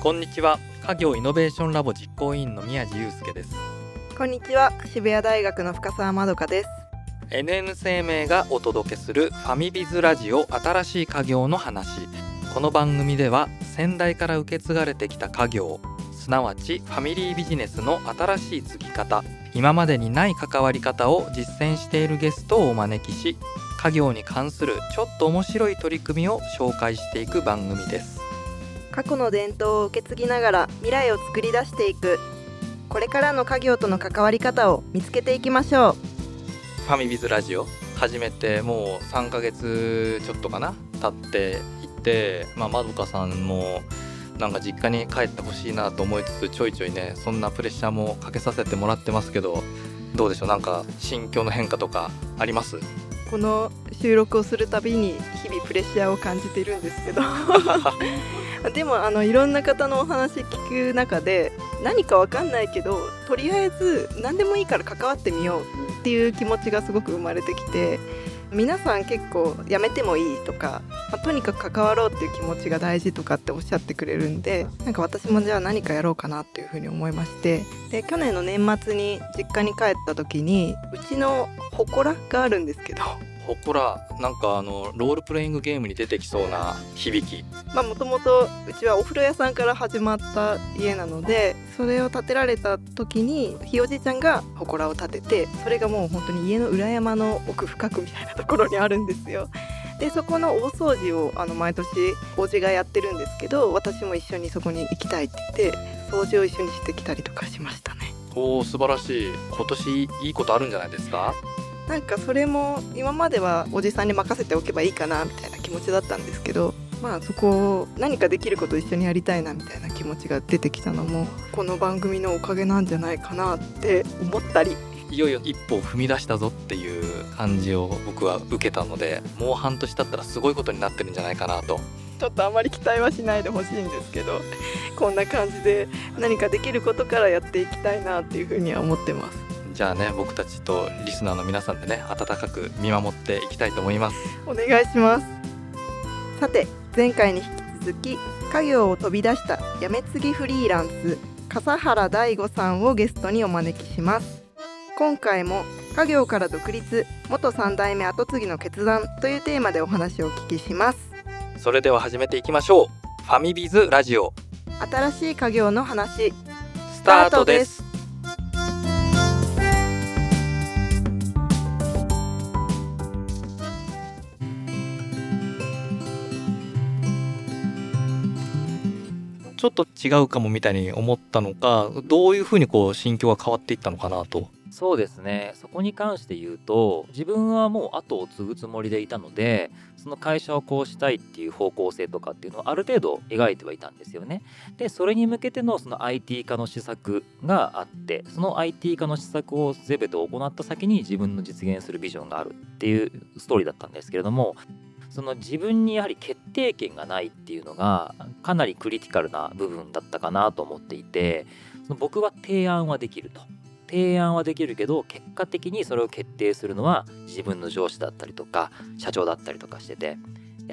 こんにちは。家業イノベーションラボ実行委員の宮地祐介です。こんにちは。渋谷大学の深澤まどかです。NN 生命がお届けするファミビズラジオ新しい家業の話。この番組では先代から受け継がれてきた家業すなわちファミリービジネスの新しい継ぎ方今までにない関わり方を実践しているゲストをお招きし家業に関するちょっと面白い取り組みを紹介していく番組です過去の伝統を受け継ぎながら未来を作り出していく。これからの家業との関わり方を見つけていきましょう。ファミビズラジオ。始めてもう3ヶ月ちょっとかな経っていってまあまどかさんもなんか実家に帰ってほしいなと思いつつちょいちょいねそんなプレッシャーもかけさせてもらってますけどどうでしょう？なんか心境の変化とかあります？この収録をするたびに日々プレッシャーを感じているんですけど。でもあのいろんな方のお話聞く中で何かわかんないけどとりあえず何でもいいから関わってみようっていう気持ちがすごく生まれてきて皆さん結構やめてもいいとか、まあ、とにかく関わろうっていう気持ちが大事とかっておっしゃってくれるんでなんか私もじゃあ何かやろうかなっていうふうに思いまして。で去年の年末に実家に帰った時にうちの祠があるんですけどほこらなんかあのロールプレイングゲームに出てきそうな響きまあもともとうちはお風呂屋さんから始まった家なのでそれを建てられた時にひいおじいちゃんが祠を建ててそれがもう本当に家の裏山の奥深くみたいなところにあるんですよ。でそこの大掃除をあの毎年おじがやってるんですけど私も一緒にそこに行きたいって言って掃除を一緒にしてきたりとかしましたね。おお素晴らしい今年いいことあるんじゃないですか？なんかそれも今まではおじさんに任せておけばいいかなみたいな気持ちだったんですけどまあそこを何かできることを一緒にやりたいなみたいな気持ちが出てきたのもこの番組のおかげなんじゃないかなって思ったり。いよいよ一歩を踏み出したぞっていう感じを僕は受けたのでもう半年経ったらすごいことになってるんじゃないかなと。ちょっとあまり期待はしないでほしいんですけどこんな感じで何かできることからやっていきたいなっていうふうには思ってますじゃあね僕たちとリスナーの皆さんでね温かく見守っていきたいと思います。お願いします。さて前回に引き続き家業を飛び出したやめ継ぎフリーランス笠原大吾さんをゲストにお招きします。今回も家業から独立元3代目後継ぎの決断というテーマでお話をお聞きします。それでは始めていきましょう。ファミビズラジオ。新しい家業の話。スタートですちょっと違うかもみたいに思ったのかどういうふうにこう心境が変わっていったのかなと。そうですね。そこに関して言うと自分はもう後を継ぐつもりでいたのでその会社をこうしたいっていう方向性とかっていうのをある程度描いてはいたんですよね。でそれに向けてのその IT 化の施策があってその IT 化の施策を全て行った先に自分の実現するビジョンがあるっていうストーリーだったんですけれどもその自分にやはり決定権がないっていうのがかなりクリティカルな部分だったかなと思っていてその僕は提案はできると。提案はできるけど結果的にそれを決定するのは自分の上司だったりとか社長だったりとかしてて。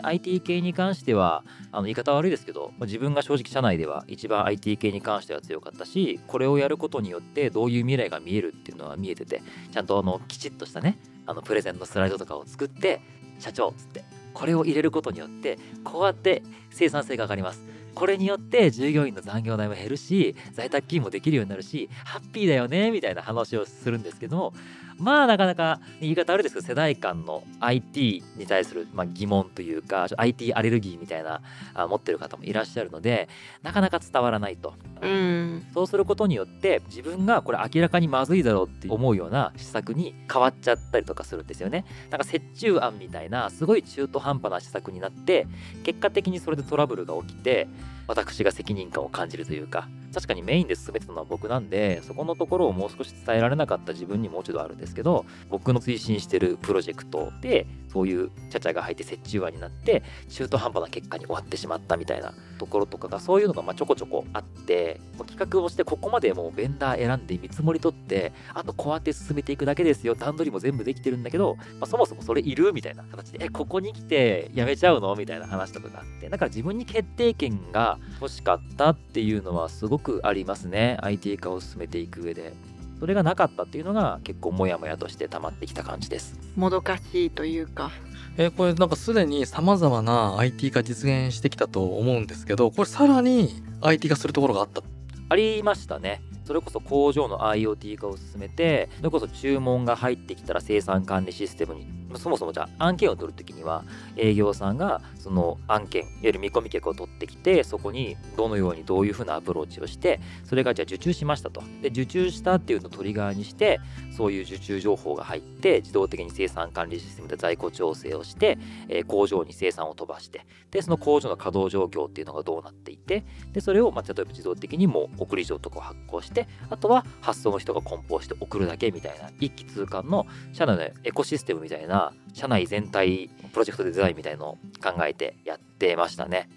IT 系に関してはあの言い方悪いですけど自分が正直社内では一番 IT 系に関しては強かったしこれをやることによってどういう未来が見えるっていうのは見えててちゃんとあのきちっとしたねあのプレゼンのスライドとかを作って社長っつってこれを入れることによってこうやって生産性が上がります。これによって従業員の残業代も減るし在宅勤務もできるようになるしハッピーだよねみたいな話をするんですけどもまあなかなか言い方あるですけど世代間の IT に対する、まあ、疑問というか IT アレルギーみたいなあ持ってる方もいらっしゃるのでなかなか伝わらないと、うん。そうすることによって自分がこれ明らかにまずいだろうって思うような施策に変わっちゃったりとかするんですよね。なんか折衷案みたいなすごい中途半端な施策になって結果的にそれでトラブルが起きて私が責任感を感じるというか確かにメインで進めてたのは僕なんでそこのところをもう少し伝えられなかった自分にもう一度あるんですけど僕の推進してるプロジェクトでそういうちゃちゃが入って折衷案になって中途半端な結果に終わってしまったみたいなところとかがそういうのがまあちょこちょこあってもう企画をしてここまでもうベンダー選んで見積もり取ってあとこうやって進めていくだけですよ段取りも全部できてるんだけど、まあ、そもそもそれいるみたいな形でえここに来てやめちゃうの？みたいな話とかがあってだから自分に決定権がが欲しかったっていうのはすごくありますね。IT 化を進めていく上で。それがなかったっていうのが結構モヤモヤとして溜まってきた感じです。もどかしいというか。えーこれなんかすでにさまざまな IT 化実現してきたと思うんですけどこれさらに IT 化するところがあった。ありましたねそれこそ工場の IoT 化を進めてそれこそ注文が入ってきたら生産管理システムにそもそもじゃあ案件を取るときには営業さんがその案件いわゆる見込み客を取ってきてそこにどのようにどういうふうなアプローチをしてそれがじゃあ受注しましたと。で受注したっていうのをトリガーにしてそういう受注情報が入って自動的に生産管理システムで在庫調整をして、えー工場に生産を飛ばしてでその工場の稼働状況っていうのがどうなっていてでそれをまあ例えば自動的にもう送り状とかを発行してあとは発送の人が梱包して送るだけみたいな一気通貫の社内のエコシステムみたいな社内全体プロジェクトデザインみたいのを考えてやってましたね。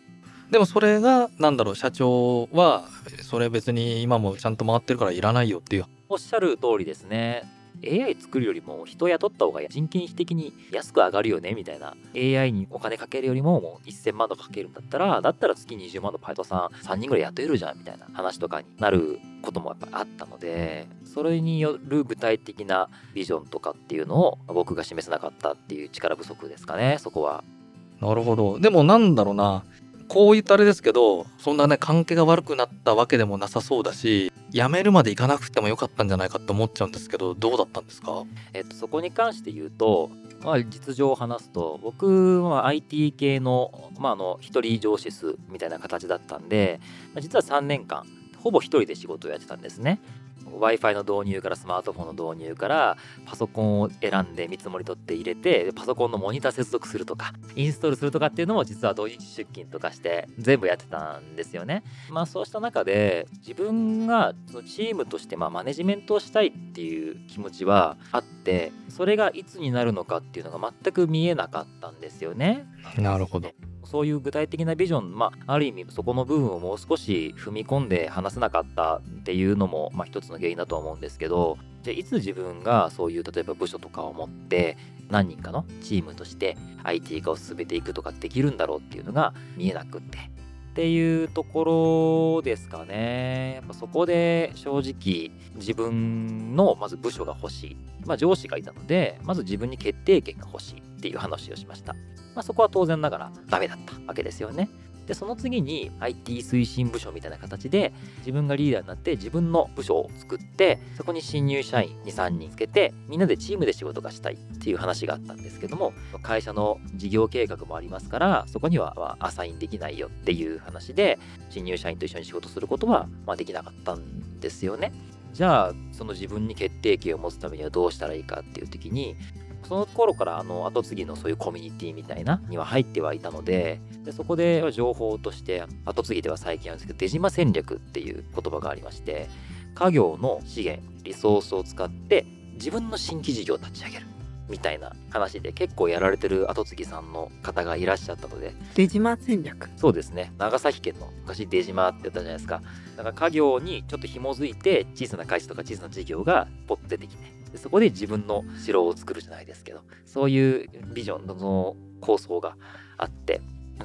でもそれがなんだろう社長はそれ別に今もちゃんと回ってるからいらないよっていうおっしゃる通りですね。AI 作るよりも人雇った方が人件費的に安く上がるよねみたいな。AI にお金かけるよりももう1000万とかかけるんだったらだったら月20万のパイトさん3人ぐらい雇えるじゃんみたいな話とかになることもやっぱあったのでそれによる具体的なビジョンとかっていうのを僕が示せなかったっていう力不足ですかねそこは。なるほど。でもなんだろうな。こう言ったあれですけどそんなね関係が悪くなったわけでもなさそうだし辞めるまで行かなくてもよかったんじゃないかって思っちゃうんですけどどうだったんですか？えっと、そこに関して言うと、まあ、実情を話すと僕は IT 系の,、まあ、の一人上司数みたいな形だったんで、実は3年間ほぼ一人で仕事をやってたんですね。w i f i の導入からスマートフォンの導入からパソコンを選んで見積もり取って入れてでパソコンのモニター接続するとかインストールするとかっていうのも実は同日出勤とかして全部やってたんですよね。まあそうした中で自分がそのチームとしてまあマネジメントをしたいっていう気持ちはあってそれがいつになるのかっていうのが全く見えなかったんですよね。なるほどそういう具体的なビジョン、まあ、ある意味そこの部分をもう少し踏み込んで話せなかったっていうのも、まあ、一つの原因だとは思うんですけどじゃあいつ自分がそういう例えば部署とかを持って何人かのチームとして IT 化を進めていくとかできるんだろうっていうのが見えなくってっていうところですかね。やっぱそこで正直自分のまず部署が欲しい。まあ上司がいたので、まず自分に決定権が欲しいっていう話をしました。まあそこは当然ながらダメだったわけですよね。で、その次に IT 推進部署みたいな形で自分がリーダーになって自分の部署を作ってそこに新入社員2、3人つけてみんなでチームで仕事がしたいっていう話があったんですけども会社の事業計画もありますからそこにはアサインできないよっていう話で新入社員と一緒に仕事することはまできなかったんですよね。じゃあその自分に決定権を持つためにはどうしたらいいかっていう時にその頃からあの後継ぎのそういうコミュニティみたいなには入ってはいたのででそこで情報として後継ぎでは最近あるんですけど出島戦略っていう言葉がありまして家業の資源リソースを使って自分の新規事業を立ち上げる。みたいな話で結構やられてる後継ぎさんの方がいらっしゃったので。出島戦略。そうですね。長崎県の昔出島ってやったじゃないですか。だから家業にちょっと紐づいて小さな会社とか小さな事業がポッと出てきて。でそこで自分の城を作るじゃないですけどそういうビジョンのその構想があって。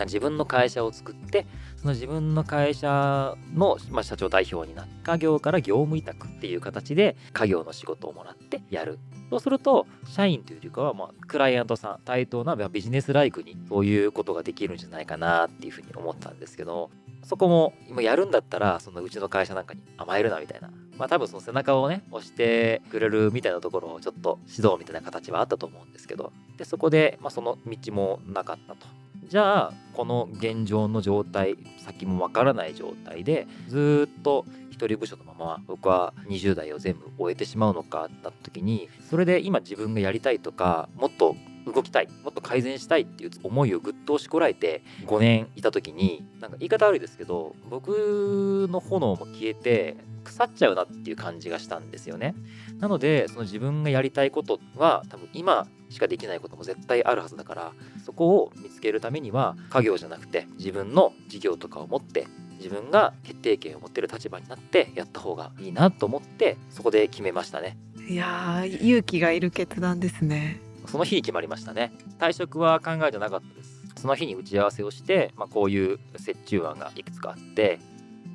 自分の会社を作ってその自分の会社の、まあ、社長代表になって家業から業務委託っていう形で家業の仕事をもらってやるそうすると社員というよりかは、まあ、クライアントさん対等なビジネスライクにそういうことができるんじゃないかなっていうふうに思ったんですけどそこも今やるんだったらそのうちの会社なんかに甘えるなみたいなまあ多分その背中をね押してくれるみたいなところをちょっと指導みたいな形はあったと思うんですけどでそこで、まあ、その道もなかったと。じゃあこの現状の状態先もわからない状態でずっと一人部署のまま僕は20代を全部終えてしまうのかだった時にそれで今自分がやりたいとかもっと動きたいもっと改善したいっていう思いをぐっと押しこらえて5年いた時になんか言い方悪いですけど僕の炎も消えて腐っちゃうなっていう感じがしたんですよね。なのでその自分がやりたいことは多分今しかできないことも絶対あるはずだからそこを見つけるためには家業じゃなくて自分の事業とかを持って自分が決定権を持ってる立場になってやった方がいいなと思ってそこで決めましたね。いやー勇気がいる決断ですね。その日決まりましたね。退職は考えてなかったです。その日に打ち合わせをして、まあ、こういう折衷案がいくつかあって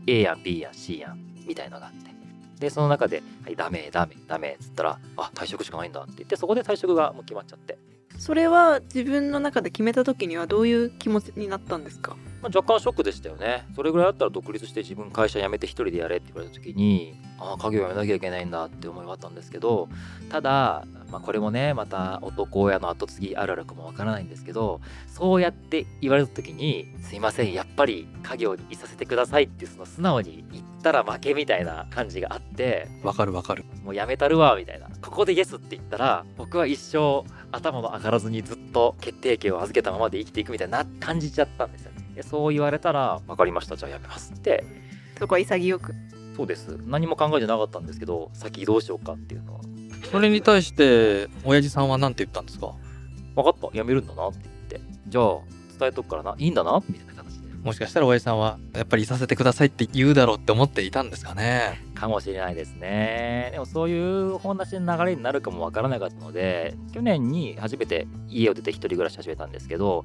A やん B やん C やんみたいのがあって。でその中で「はいダメダメダメ」っつったら「あ退職しかないんだ」って言ってそこで退職がもう決まっちゃって、それは自分の中で決めた時にはどういう気持ちになったんですか？まあ、若干ショックでしたよね。それぐらいだったら独立して自分会社辞めて一人でやれって言われた時にああ家業辞めなきゃいけないんだって思いはあったんですけどただ、まあ、これもねまた男親の後継ぎあるあるかもわからないんですけどそうやって言われた時に「すいませんやっぱり家業にいさせてください」ってその素直に言ったら負けみたいな感じがあってわかるわかる。もう辞めたるわみたいな。ここでイエスって言ったら僕は一生頭も上がらずにずっと決定権を預けたままで生きていくみたいな感じちゃったんですよねでそう言われたら分かりましたじゃあ辞めますって。そこは潔く。そうです。何も考えてなかったんですけど先どうしようかっていうのは。それに対して親父さんは何て言ったんですか？分かった。辞めるんだなって言って。じゃあ伝えとくからな。いいんだな？みたいな形で。もしかしたら親父さんはやっぱりいさせてくださいって言うだろうって思っていたんですかねかもしれないですね。でもそういうお話の流れになるかもわからなかったので去年に初めて家を出て一人暮らし始めたんですけど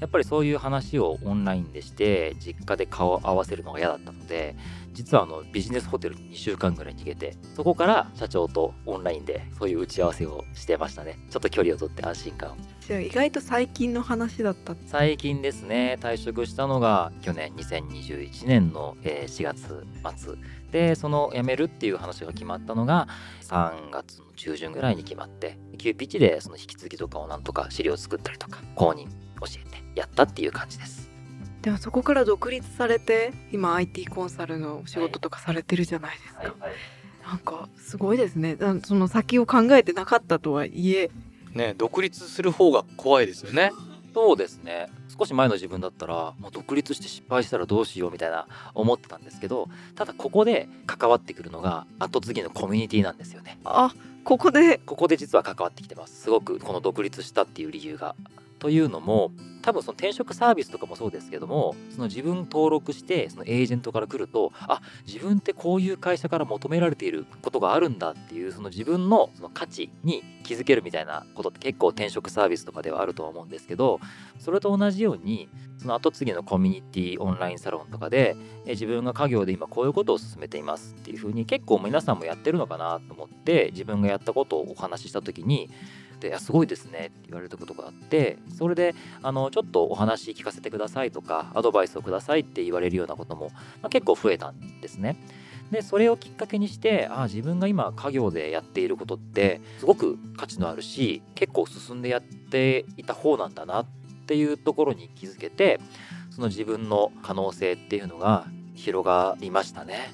やっぱりそういう話をオンラインでして実家で顔を合わせるのが嫌だったので実はあのビジネスホテルに2週間ぐらい逃げてそこから社長とオンラインでそういう打ち合わせをしてましたね。ちょっと距離を取って安心感を。じゃあ意外と最近の話だった。最近ですね。退職したのが去年2021年のえー4月末でその辞めるっていう話が決まったのが3月の中旬ぐらいに決まって急ピッチでその引き継ぎとかをなんとか資料作ったりとか公認教えてやったっていう感じです。でもそこから独立されて今 IT コンサルのお仕事とかされてるじゃないですか、なんかすごいですね。だその先を考えてなかったとはいえ。ね独立する方が怖いですよね。そうですね少し前の自分だったらもう独立して失敗したらどうしようみたいな思ってたんですけどただここで関わってくるのが後継ぎのコミュニティなんですよね。あここで。ここで実は関わってきてます。すごくこの独立したっていう理由が。というのも多分その転職サービスとかもそうですけどもその自分登録してそのエージェントから来るとあ自分ってこういう会社から求められていることがあるんだっていうその自分のその価値に気づけるみたいなことって結構転職サービスとかではあると思うんですけどそれと同じようにその後継ぎのコミュニティオンラインサロンとかで自分が家業で今こういうことを進めていますっていうふうに結構皆さんもやってるのかなと思って自分がやったことをお話しした時にでいやすごいですねって言われたことがあってそれであのちょっとお話聞かせてくださいとかアドバイスをくださいって言われるようなことも、まあ、結構増えたんですね。でそれをきっかけにしてあ自分が今家業でやっていることってすごく価値のあるし結構進んでやっていた方なんだなっていうところに気づけてその自分の可能性っていうのが広がりましたね。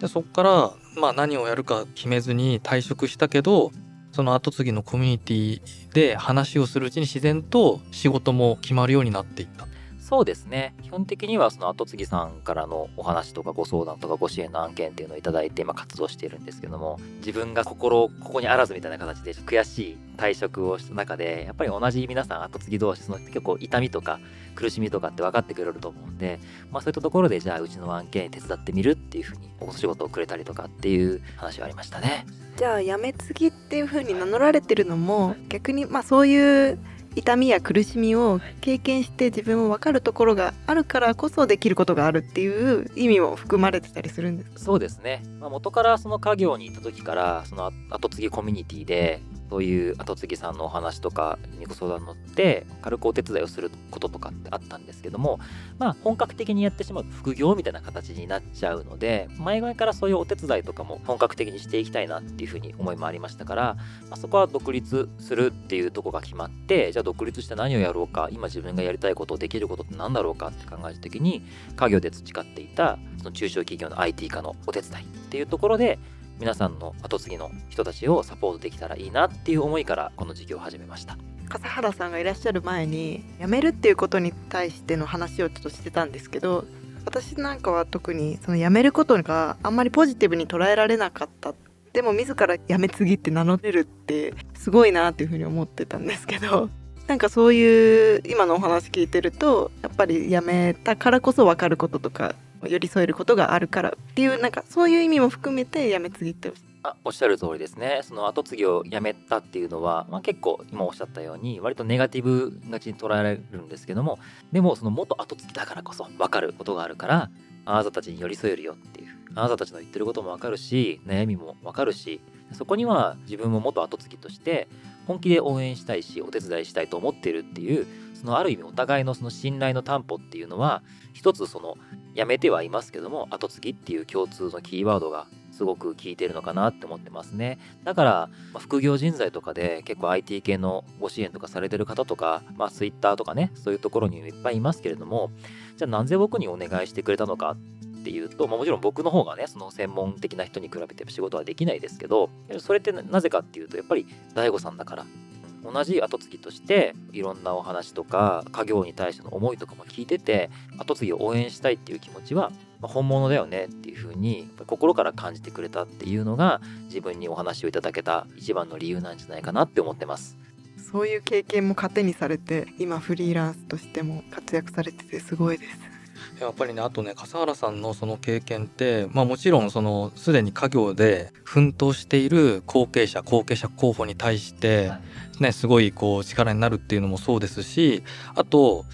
でそこから、まあ、何をやるか決めずに退職したけどその後継ぎのコミュニティで話をするうちに自然と仕事も決まるようになっていった。そうですね基本的にはその後継ぎさんからのお話とかご相談とかご支援の案件っていうのをいただいて今活動しているんですけども自分が心ここにあらずみたいな形で悔しい退職をした中でやっぱり同じ皆さん後継ぎ同士その結構痛みとか苦しみとかって分かってくれると思うんで、まあ、そういったところでじゃあうちの案件手伝ってみるっていうふうにお仕事をくれたりとかっていう話はありましたね。じゃあやめ継ぎっていう風に名乗られてるのも逆にまあそういう痛みや苦しみを経験して自分も分かるところがあるからこそできることがあるっていう意味も含まれてたりするんですか？そうですね、まあ、元からその家業に行った時からその後継ぎコミュニティでそういう後継ぎさんのお話とかにご相談乗って軽くお手伝いをすることとかってあったんですけどもまあ本格的にやってしまう副業みたいな形になっちゃうので前々からそういうお手伝いとかも本格的にしていきたいなっていうふうに思いもありましたから、まあ、そこは独立するっていうとこが決まってじゃあ独立して何をやろうか今自分がやりたいことをできることって何だろうかって考えた時に家業で培っていたその中小企業の IT 化のお手伝いっていうところで皆さんの後継ぎの人たちをサポートできたらいいなっていう思いからこの事業を始めました。笠原さんがいらっしゃる前に辞めるっていうことに対しての話をちょっとしてたんですけど私なんかは特にその辞めることがあんまりポジティブに捉えられなかったでも自ら辞め継ぎって名乗れるってすごいなっていうふうに思ってたんですけど なんかそういう今のお話聞いてるとやっぱり辞めたからこそ分かることとか寄り添えることがあるからっていうなんかそういう意味も含めて辞め継ぎって。あおっしゃる通りですね。その後継ぎをやめたっていうのは、まあ、結構今おっしゃったように割とネガティブがちに捉えられるんですけどもでもその元後継ぎだからこそ分かることがあるからあなたたちに寄り添えるよっていうあなたたちの言ってることも分かるし悩みも分かるしそこには自分も元後継ぎとして本気で応援したいしお手伝いしたいと思ってるっていうそのある意味お互いのその信頼の担保っていうのは一つそのやめてはいますけども後継ぎっていう共通のキーワードがすごく効いてるのかなって思ってますね。だから、ま、副業人材とかで結構 IT 系のご支援とかされてる方とか、まあ、Twitter とかねそういうところにいっぱいいますけれどもじゃあなぜ僕にお願いしてくれたのかっていうと、まあ、もちろん僕の方がねその専門的な人に比べて仕事はできないですけどそれってなぜかっていうとやっぱり DAIGO さんだから。同じ後継ぎとしていろんなお話とか家業に対しての思いとかも聞いてて後継ぎを応援したいっていう気持ちは本物だよねっていうふうに心から感じてくれたっていうのが自分にお話をいただけた一番の理由なんじゃないかなって思ってます。そういう経験も糧にされて今フリーランスとしても活躍されててすごいです。やっぱりねあとね笠原さんのその経験ってまあもちろんそのすでに家業で奮闘している後継者後継者候補に対してねすごいこう力になるっていうのもそうですしあと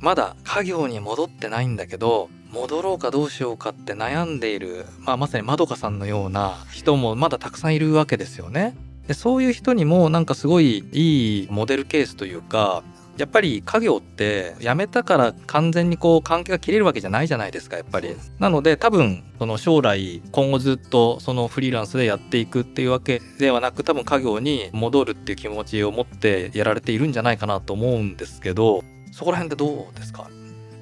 まだ家業に戻ってないんだけど戻ろうかどうしようかって悩んでいる、まあ、まさにまどかさんのような人もまだたくさんいるわけですよね。でそういう人にもなんかすごいいいモデルケースというかやっぱり家業って辞めたから完全にこう関係が切れるわけじゃないじゃないですかやっぱり。なので多分その将来今後ずっとそのフリーランスでやっていくっていうわけではなく多分家業に戻るっていう気持ちを持ってやられているんじゃないかなと思うんですけどそこら辺ってどうですか？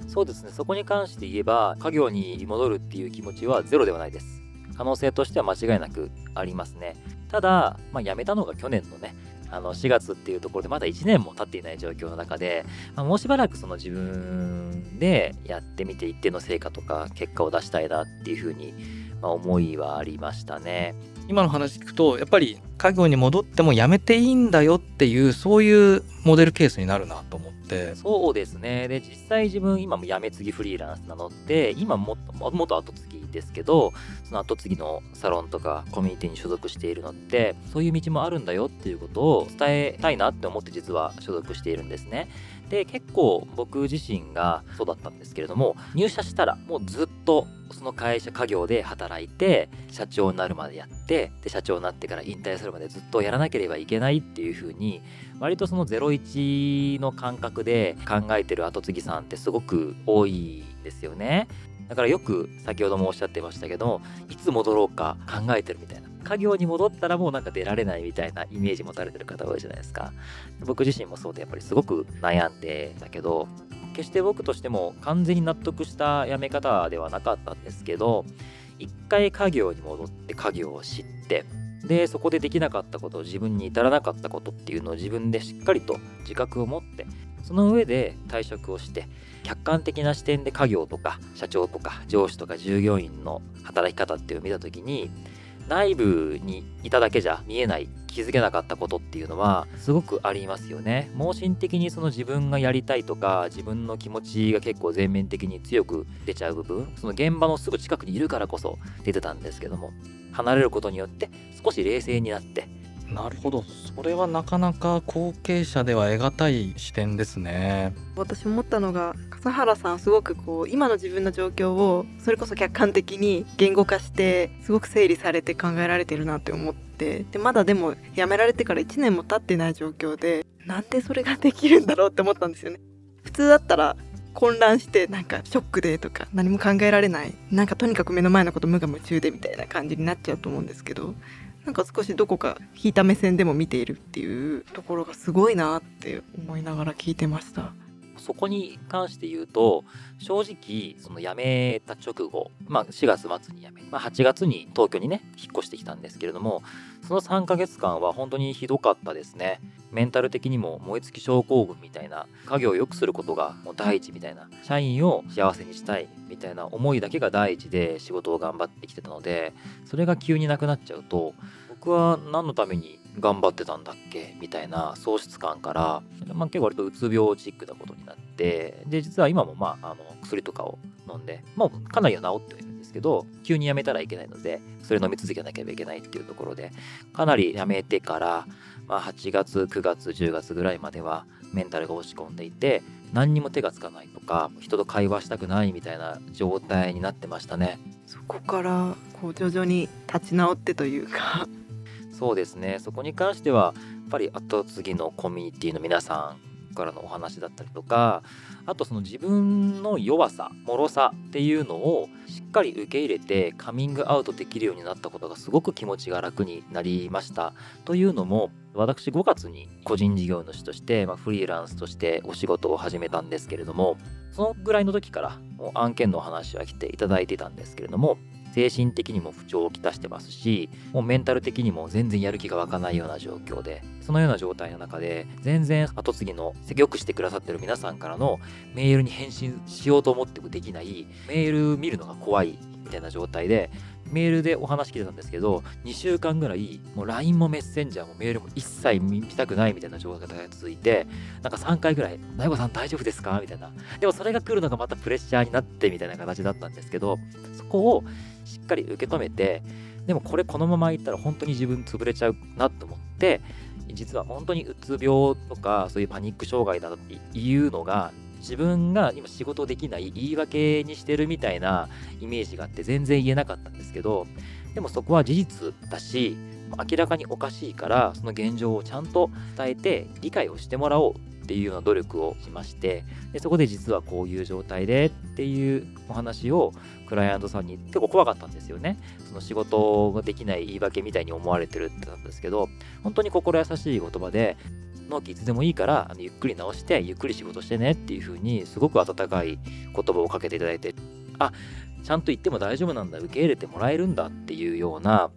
そうですね。そこに関して言えば家業に戻るっていう気持ちはゼロではないです。可能性としては間違いなくありますね。ただ、まあ、辞めたのが去年のねあの4月っていうところでまだ1年も経っていない状況の中で、まあ、もうしばらくその自分でやってみて一定の成果とか結果を出したいなっていうふうに、まあ、思いはありましたね。今の話聞くとやっぱり家業に戻ってもやめていいんだよっていうそういうモデルケースになるなと思ってそうですねで実際自分今もやめ継ぎフリーランスなので今もっともっと後継ぎですけどその後継ぎのサロンとかコミュニティに所属しているのってそういう道もあるんだよっていうことを伝えたいなって思って実は所属しているんですね。で結構僕自身がそうだったんですけれども入社したらもうずっとその会社家業で働いて社長になるまでやってで社長になってから引退するまでずっとやらなければいけないっていう風に割とその01の感覚で考えてる後継ぎさんってすごく多いですよね。だからよく先ほどもおっしゃってましたけどいつ戻ろうか考えてるみたいな。家業に戻ったらもうなんか出られないみたいなイメージ持たれてる方多いじゃないですか。僕自身もそうでやっぱりすごく悩んでたけど決して僕としても完全に納得した辞め方ではなかったんですけど一回家業に戻って家業を知ってでそこでできなかったこと自分に至らなかったことっていうのを自分でしっかりと自覚を持ってその上で退職をして客観的な視点で家業とか社長とか上司とか従業員の働き方っていうのを見た時に内部にいただけじゃ見えない気づけなかったことっていうのはすごくありますよね。盲信的にその自分がやりたいとか自分の気持ちが結構全面的に強く出ちゃう部分その現場のすぐ近くにいるからこそ出てたんですけども離れることによって少し冷静になってなるほど。それはなかなか後継者では得難い視点ですね。私思ったのが笠原さんすごくこう今の自分の状況をそれこそ客観的に言語化してすごく整理されて考えられてるなって思って。でまだでも辞められてから1年も経ってない状況でなんでそれができるんだろうって思ったんですよね。普通だったら混乱してなんかショックでとか何も考えられないなんかとにかく目の前のこと無我夢中でみたいな感じになっちゃうと思うんですけど。なんか少しどこか引いた目線でも見ているっていうところがすごいなって思いながら聞いてました。そこに関して言うと正直その辞めた直後、まあ、4月末に辞め、まあ、8月に東京にね引っ越してきたんですけれどもその3ヶ月間は本当にひどかったですね。メンタル的にも燃え尽き症候群みたいな家業を良くすることがもう第一みたいな社員を幸せにしたいみたいな思いだけが第一で仕事を頑張ってきてたのでそれが急になくなっちゃうと僕は何のために頑張ってたんだっけ？みたいな喪失感から、まあ、結構割とうつ病チックなことになってで実は今もまああの薬とかを飲んで、まあ、かなりは治ってはいるんですけど急に辞めたらいけないのでそれ飲み続けなければいけないっていうところでかなり辞めてから、まあ、8月9月10月ぐらいまではメンタルが落ち込んでいて何にも手がつかないとか人と会話したくないみたいな状態になってましたね。そこからこう徐々に立ち直ってというか。そうですね。そこに関してはやっぱり後継ぎのコミュニティの皆さんからのお話だったりとかあとその自分の弱さ脆さっていうのをしっかり受け入れてカミングアウトできるようになったことがすごく気持ちが楽になりました。というのも私5月に個人事業主として、フリーランスとしてお仕事を始めたんですけれどもそのぐらいの時からもう案件のお話は来ていただいてたんですけれども精神的にも不調をきたしてますしもうメンタル的にも全然やる気が湧かないような状況でそのような状態の中で全然後継ぎの積極してくださってる皆さんからのメールに返信しようと思ってもできないメール見るのが怖いみたいな状態でメールでお話聞いてたんですけど2週間ぐらいもう LINE もメッセンジャーもメールも一切見たくないみたいな状態が続いてなんか3回ぐらい「大悟さん大丈夫ですか?」みたいなでもそれが来るのがまたプレッシャーになってみたいな形だったんですけどそこをしっかり受け止めてでもこれこのままいったら本当に自分潰れちゃうなと思って実は本当にうつ病とかそういうパニック障害だっていうのが自分が今仕事できない言い訳にしてるみたいなイメージがあって全然言えなかったんですけどでもそこは事実だし明らかにおかしいからその現状をちゃんと伝えて理解をしてもらおうっていうような努力をしましてでそこで実はこういう状態でっていうお話をクライアントさんに結構怖かったんですよね。その仕事ができない言い訳みたいに思われてるってなんですけど本当に心優しい言葉で納期いつでもいいからあのゆっくり直してゆっくり仕事してねっていう風にすごく温かい言葉をかけていただいてあちゃんと言っても大丈夫なんだ受け入れてもらえるんだっていうような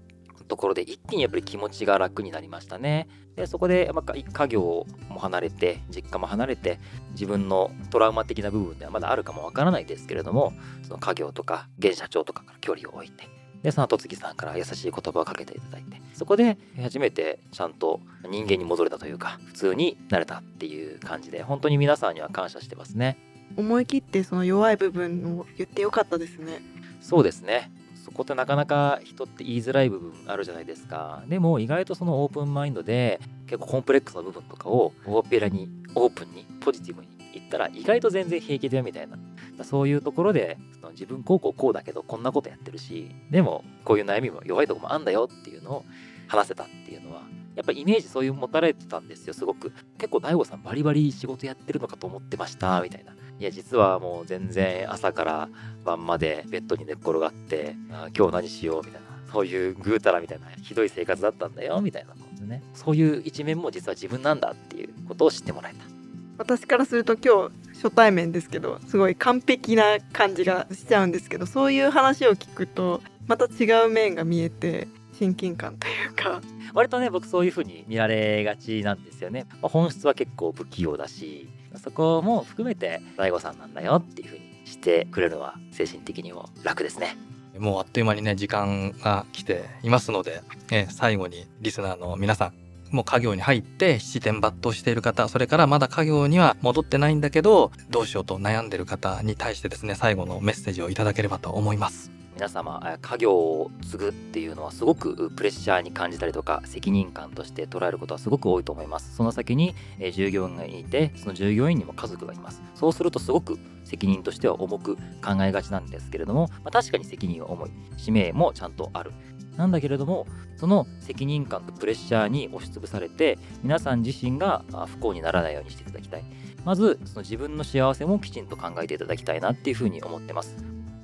ところで一気にやっぱり気持ちが楽になりましたね。でそこで、まあ、家業も離れて実家も離れて自分のトラウマ的な部分ではまだあるかもわからないですけれどもその家業とか現社長とかから距離を置いてでその後次さんから優しい言葉をかけていただいてそこで初めてちゃんと人間に戻れたというか普通になれたっていう感じで本当に皆さんには感謝してますね。思い切ってその弱い部分を言ってよかったですね。そうですね。そこってなかなか人って言いづらい部分あるじゃないですか。でも意外とそのオープンマインドで結構コンプレックスな部分とかを大っぺらにオープンにポジティブに言ったら意外と全然平気だよみたいなそういうところでその自分こうこうこうだけどこんなことやってるしでもこういう悩みも弱いとこもあんだよっていうのを話せたっていうのはやっぱイメージそういう持たれてたんですよすごく。結構 DAIGO さんバリバリ仕事やってるのかと思ってましたみたいな。いや実はもう全然朝から晩までベッドに寝っ転がってあ今日何しようみたいな。そういうぐうたらみたいなひどい生活だったんだよみたいなことでね。そういう一面も実は自分なんだっていうことを知ってもらえた。私からすると今日初対面ですけどすごい完璧な感じがしちゃうんですけどそういう話を聞くとまた違う面が見えて親近感というか。割とね僕そういう風に見られがちなんですよね、まあ、本質は結構不器用だしそこも含めて DAIGO さんなんだよっていう風にしてくれるのは精神的にも楽ですね。もうあっという間にね時間が来ていますので、え最後にリスナーの皆さんもう家業に入って七点抜刀している方それからまだ家業には戻ってないんだけどどうしようと悩んでる方に対してですね最後のメッセージをいただければと思います。皆様家業を継ぐっていうのはすごくプレッシャーに感じたりとか責任感として捉えることはすごく多いと思います。その先に従業員がいてその従業員にも家族がいます。そうするとすごく責任としては重く考えがちなんですけれども、まあ、確かに責任は重い使命もちゃんとある。なんだけれどもその責任感とプレッシャーに押しつぶされて皆さん自身が不幸にならないようにしていただきたい。まずその自分の幸せもきちんと考えていただきたいなっていうふうに思ってます。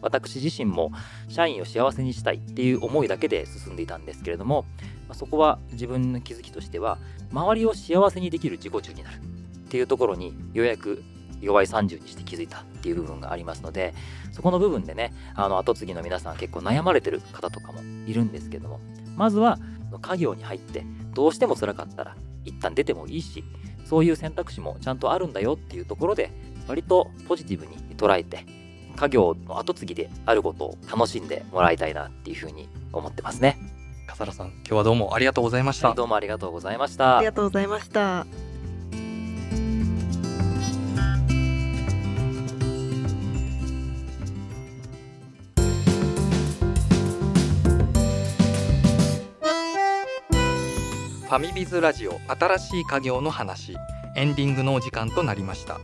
私自身も社員を幸せにしたいっていう思いだけで進んでいたんですけれども、そこは自分の気づきとしては周りを幸せにできる自己中になるっていうところにようやく弱い30にして気づいたっていう部分がありますのでそこの部分でねあの後継ぎの皆さん結構悩まれてる方とかもいるんですけどもまずは家業に入ってどうしても辛かったら一旦出てもいいしそういう選択肢もちゃんとあるんだよっていうところで割とポジティブに捉えて家業の後継ぎであることを楽しんでもらいたいなっていうふうに思ってますね。笠原さん今日はどうもありがとうございました、はい、どうもありがとうございました。ありがとうございましたファミビズラジオ新しい家業の話。エンディングのお時間となりました。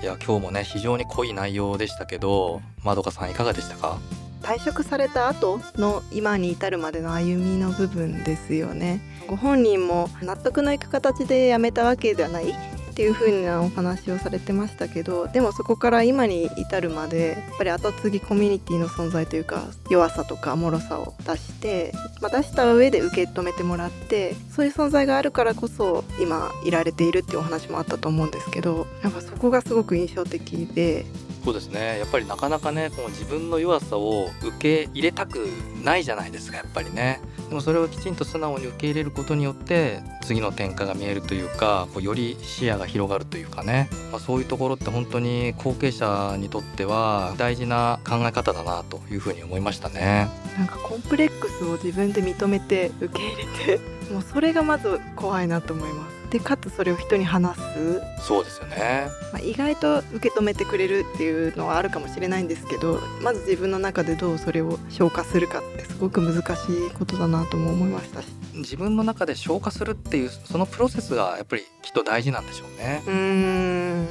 いや今日もね非常に濃い内容でしたけどまどかさんいかがでしたか？退職された後の今に至るまでの歩みの部分ですよね。ご本人も納得のいく形で辞めたわけではない。っていう風なお話をされてましたけどでもそこから今に至るまでやっぱり後継ぎコミュニティの存在というか弱さとか脆さを出して、まあ、出した上で受け止めてもらってそういう存在があるからこそ今いられているっていうお話もあったと思うんですけどなんかそこがすごく印象的でそうですね。やっぱりなかなかねこの自分の弱さを受け入れたくないじゃないですかやっぱりね。でもそれをきちんと素直に受け入れることによって次の転換が見えるというかこうより視野が広がるというかね、まあ、そういうところって本当に後継者にとっては大事な考え方だなというふうに思いましたね。なんかコンプレックスを自分で認めて受け入れてもうそれがまず怖いなと思います。でかつそれを人に話す、そうですよね。まあ、意外と受け止めてくれるっていうのはあるかもしれないんですけどまず自分の中でどうそれを消化するかってすごく難しいことだなとも思いましたし自分の中で消化するっていうそのプロセスがやっぱりきっと大事なんでしょうね。うーん。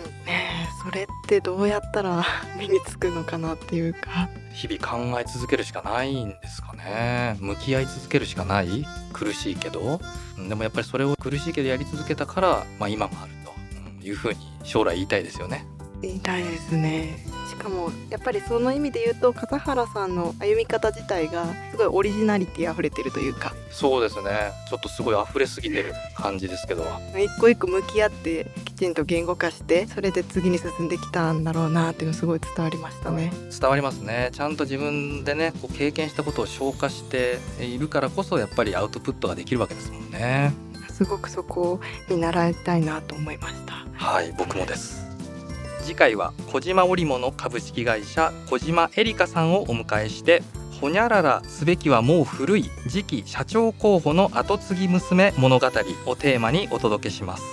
それってどうやったら 身につくのかなっていうか。日々考え続けるしかないんですかね。向き合い続けるしかない。苦しいけど。うんでもやっぱりそれを苦しいけどやり続けたから、まあ、今もあると。うんいうふうに将来言いたいですよね。言いたいですねしかもやっぱりその意味で言うと笠原さんの歩み方自体がすごいオリジナリティ溢れてるというか。そうですね。ちょっとすごい溢れすぎてる感じですけど。一個一個向き合ってきちんと言語化してそれで次に進んできたんだろうなっていうのすごい伝わりましたね。伝わりますね。ちゃんと自分でねこう経験したことを消化しているからこそやっぱりアウトプットができるわけですもんね。すごくそこを見習いたいなと思いました。はい僕もです次回は小島織物株式会社小島エリカさんをお迎えしてほにゃららすべきはもう古い次期社長候補の後継ぎ娘物語をテーマにお届けします。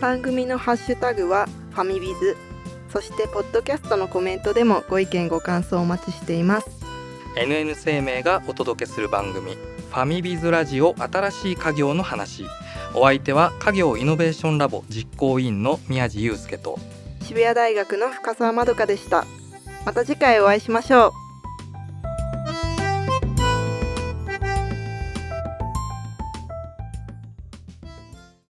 番組のハッシュタグはファミビズそしてポッドキャストのコメントでもご意見ご感想お待ちしています。NN 生命がお届けする番組ファミビズラジオ新しい家業の話。お相手は家業イノベーションラボ実行委員の宮地祐介と渋谷大学の深澤まどかでした。また次回お会いしましょう。